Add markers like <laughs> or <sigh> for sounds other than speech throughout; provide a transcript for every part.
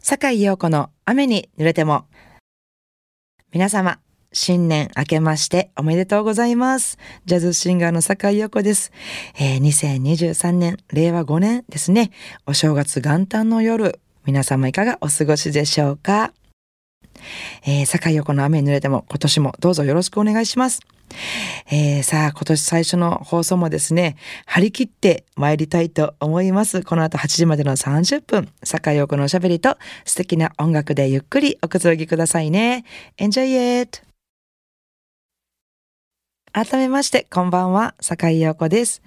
坂井陽子の雨に濡れても。皆様、新年明けましておめでとうございます。ジャズシンガーの坂井陽子です。えー2023年、令和5年ですね。お正月元旦の夜、皆様いかがお過ごしでしょうかえー、坂井陽子の雨に濡れても今年もどうぞよろしくお願いします。えー、さあ、今年最初の放送もですね、張り切って参りたいと思います。この後8時までの30分、坂井陽子のおしゃべりと素敵な音楽でゆっくりおくつろぎくださいね。Enjoy it! 改めまして、こんばんは、坂井陽子です。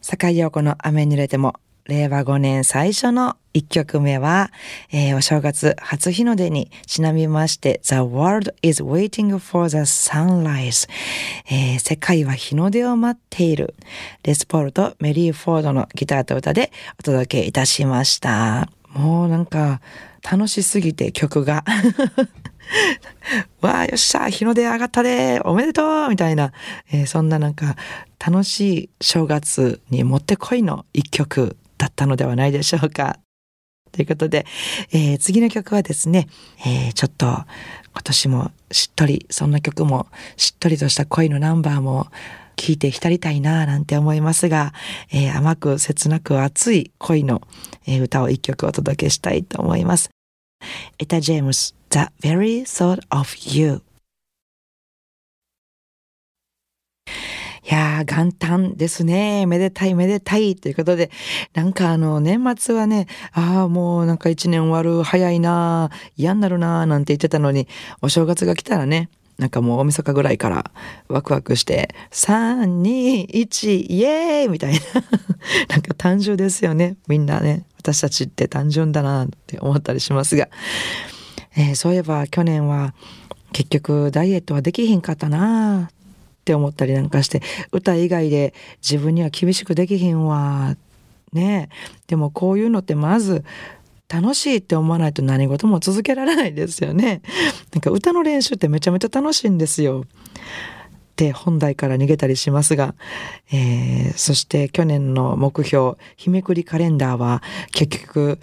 坂井陽子の雨に濡れても、令和5年最初の一曲目は、えーお正月初日の出にちなみまして、The world is waiting for the sunrise、えー世界は日の出を待っている。レスポールとメリー・フォードのギターと歌でお届けいたしました。もうなんか楽しすぎて曲が。<laughs> わあ、よっしゃ、日の出上がったで、おめでとうみたいな、えーそんななんか楽しい正月にもってこいの一曲だったのではないでしょうか。ということで、えー次の曲はですね、えーちょっと今年もしっとり、そんな曲もしっとりとした恋のナンバーも聴いて浸りたいなぁなんて思いますが、えー甘く切なく熱い恋の、歌を一曲お届けしたいと思います。エタ・ジェームス、The Very Thought of You。いやー、元旦ですね。めでたいめでたいということで、なんかあの、年末はね、ああ、もうなんか一年終わる、早いなー嫌になるなーなんて言ってたのに、お正月が来たらね、なんかもう大晦日ぐらいからワクワクして、3、2、1、イエーイみたいな。<laughs> なんか単純ですよね。みんなね、私たちって単純だなって思ったりしますが。えーそういえば去年は結局ダイエットはできひんかったなって思ったりなんかして歌以外で自分には厳しくできひんわ。ね。でもこういうのってまず楽しいって思わないと何事も続けられないですよね。なんか歌の練習ってめちゃめちゃ楽しいんですよ。って本題から逃げたりしますが、えーそして去年の目標日めくりカレンダーは結局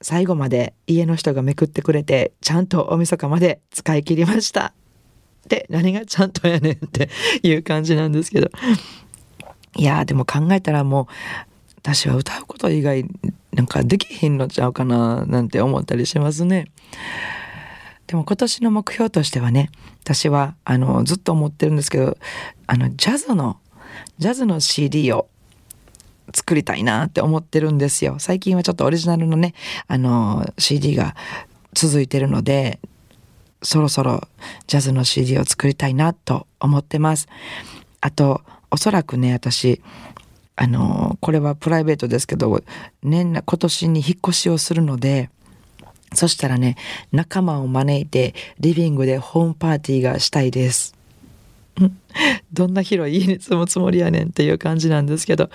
最後まで家の人がめくってくれてちゃんと大晦日まで使い切りました。で何がちゃんとやねんっていう感じなんですけどいやでも考えたらもう私は歌うこと以外なんかできひんのちゃうかななんて思ったりしますね。でも今年の目標としてはね私はあのずっと思ってるんですけどあのジャズのジャズの CD を作りたいなって思ってるんですよ。最近はちょっとオリジナルのね、あの、CD が続いてるので、そろそろジャズの CD を作りたいなと思ってます。あと、おそらくね、私、あの、これはプライベートですけど、年、今年に引っ越しをするので、そしたらね、仲間を招いて、リビングでホームパーティーがしたいです。<laughs> どんな広い家に住むつもりやねんっていう感じなんですけど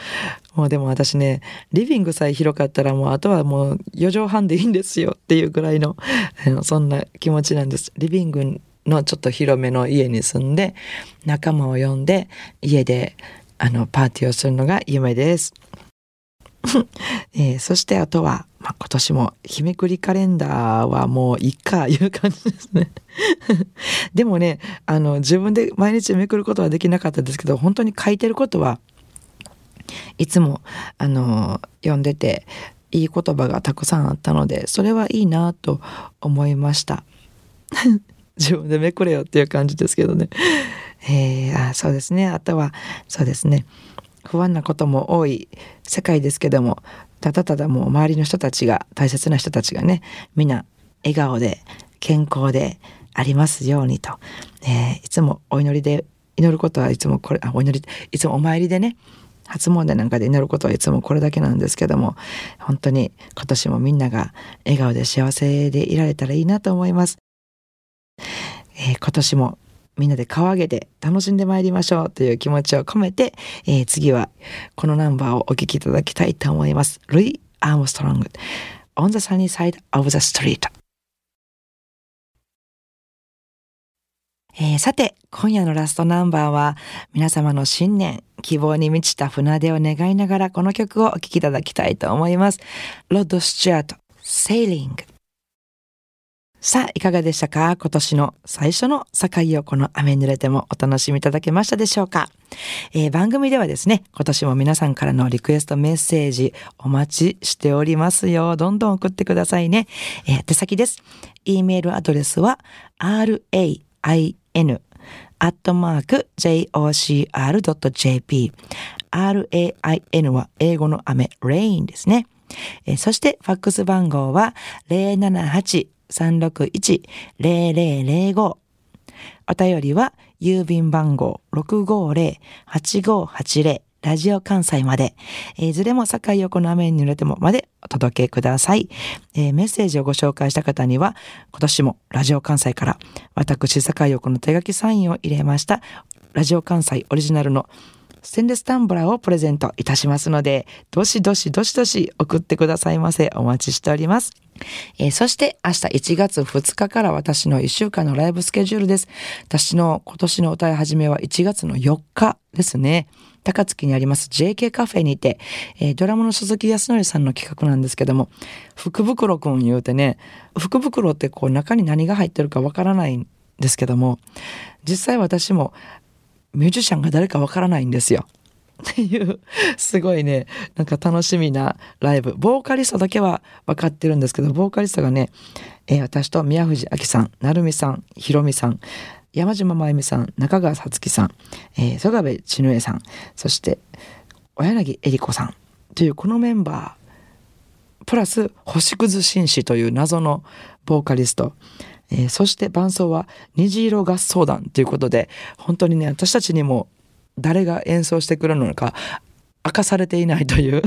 もうでも私ねリビングさえ広かったらもうあとはもう4畳半でいいんですよっていうぐらいのそんな気持ちなんですリビングのちょっと広めの家に住んで仲間を呼んで家であのパーティーをするのが夢です。<laughs> えーそしてあとは、まあ、今年も日めくりカレンダーはもういいかいう感じですね。<laughs> でもねあの自分で毎日めくることはできなかったですけど本当に書いてることはいつもあの読んでていい言葉がたくさんあったのでそれはいいなと思いました。<laughs> 自分でめくれよっていう感じですけどね。えーあそうですねあとはそうですね不安なことも多い世界ですけどもただただもう周りの人たちが大切な人たちがねみんな笑顔で健康でありますようにと、えーいつもお祈りで祈ることはいつもこれあお祈りいつもお参りでね初詣なんかで祈ることはいつもこれだけなんですけども本当に今年もみんなが笑顔で幸せでいられたらいいなと思います。えー今年もみんなで顔上げて楽しんでまいりましょうという気持ちを込めて、えー次はこのナンバーをお聴きいただきたいと思います。ルイ・アームストロング On the sunny side of the street えーさて、今夜のラストナンバーは、皆様の新年、希望に満ちた船出を願いながら、この曲をお聴きいただきたいと思います。ロッド・スチュアート、Sailing。さあ、いかがでしたか？今年の最初の境をこの雨濡れてもお楽しみいただけましたでしょうか、えー、番組ではですね、今年も皆さんからのリクエストメッセージお待ちしておりますよ。どんどん送ってくださいね。えー、手先です。e メールアドレスは rain アットマーク jocr.jp rain は英語の雨 rain ですね。えー、そしてファックス番号は078お便りは郵便番号650-8580ラジオ関西まで、えー、いずれも境横の雨に濡れてもまでお届けください、えー、メッセージをご紹介した方には、今年もラジオ関西から私境横の手書きサインを入れました、ラジオ関西オリジナルのステンレスタンブラーをプレゼントいたしますので、どしどしどしどし送ってくださいませ。お待ちしております。えー、そして明日1月2日から私の1週間のライブスケジュールです。私の今年の歌い始めは1月の4日ですね。高槻にあります JK カフェにて、えー、ドラムの鈴木康則さんの企画なんですけども、福袋くん言うてね、福袋ってこう中に何が入ってるかわからないんですけども、実際私もミュージシャンが誰かわからないんですよ。っていう、すごいね、なんか楽しみなライブ。ボーカリストだけは分かってるんですけど、ボーカリストがね、えー、私と宮藤明さん、成美さん、ひろみさん、山島真由美さん、中川さつきさん、えー、曽我部千乃恵さん、そして、小柳恵里子さんというこのメンバー、プラス星屑紳士という謎のボーカリスト、えー、そして伴奏は虹色合奏団ということで、本当にね、私たちにも誰が演奏してくれるのか明かされていないという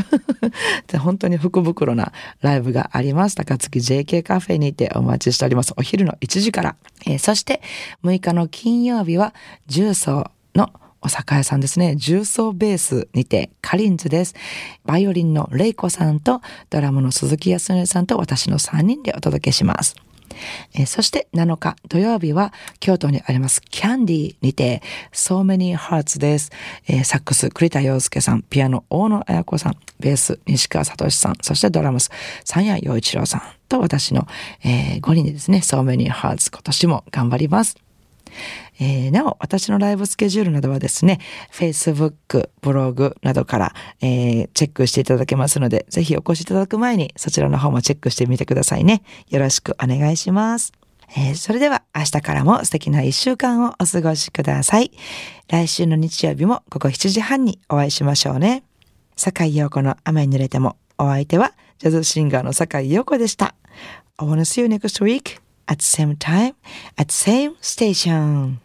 <laughs> 本当に福袋なライブがあります。高槻 JK カフェにてお待ちしております。お昼の1時から。えー、そして6日の金曜日は重曹のお酒屋さんですね。重曹ベースにてカリンズです。バイオリンのレイコさんとドラムの鈴木康則さんと私の3人でお届けします。えー、そして7日土曜日は京都にありますキャンディーにて So Many Hearts です。えー、サックス栗田洋介さん、ピアノ大野彩子さん、ベース西川聡さん、そしてドラムス三谷陽一郎さんと私の、えー、5人でですね So Many Hearts 今年も頑張ります。えー、なお、私のライブスケジュールなどはですね、Facebook、ブログなどから、えー、チェックしていただけますので、ぜひお越しいただく前にそちらの方もチェックしてみてくださいね。よろしくお願いします。えー、それでは明日からも素敵な一週間をお過ごしください。来週の日曜日も午後7時半にお会いしましょうね。坂井陽子の雨に濡れてもお相手はジャズシンガーの坂井陽子でした。I wanna see you next week at same time at same station.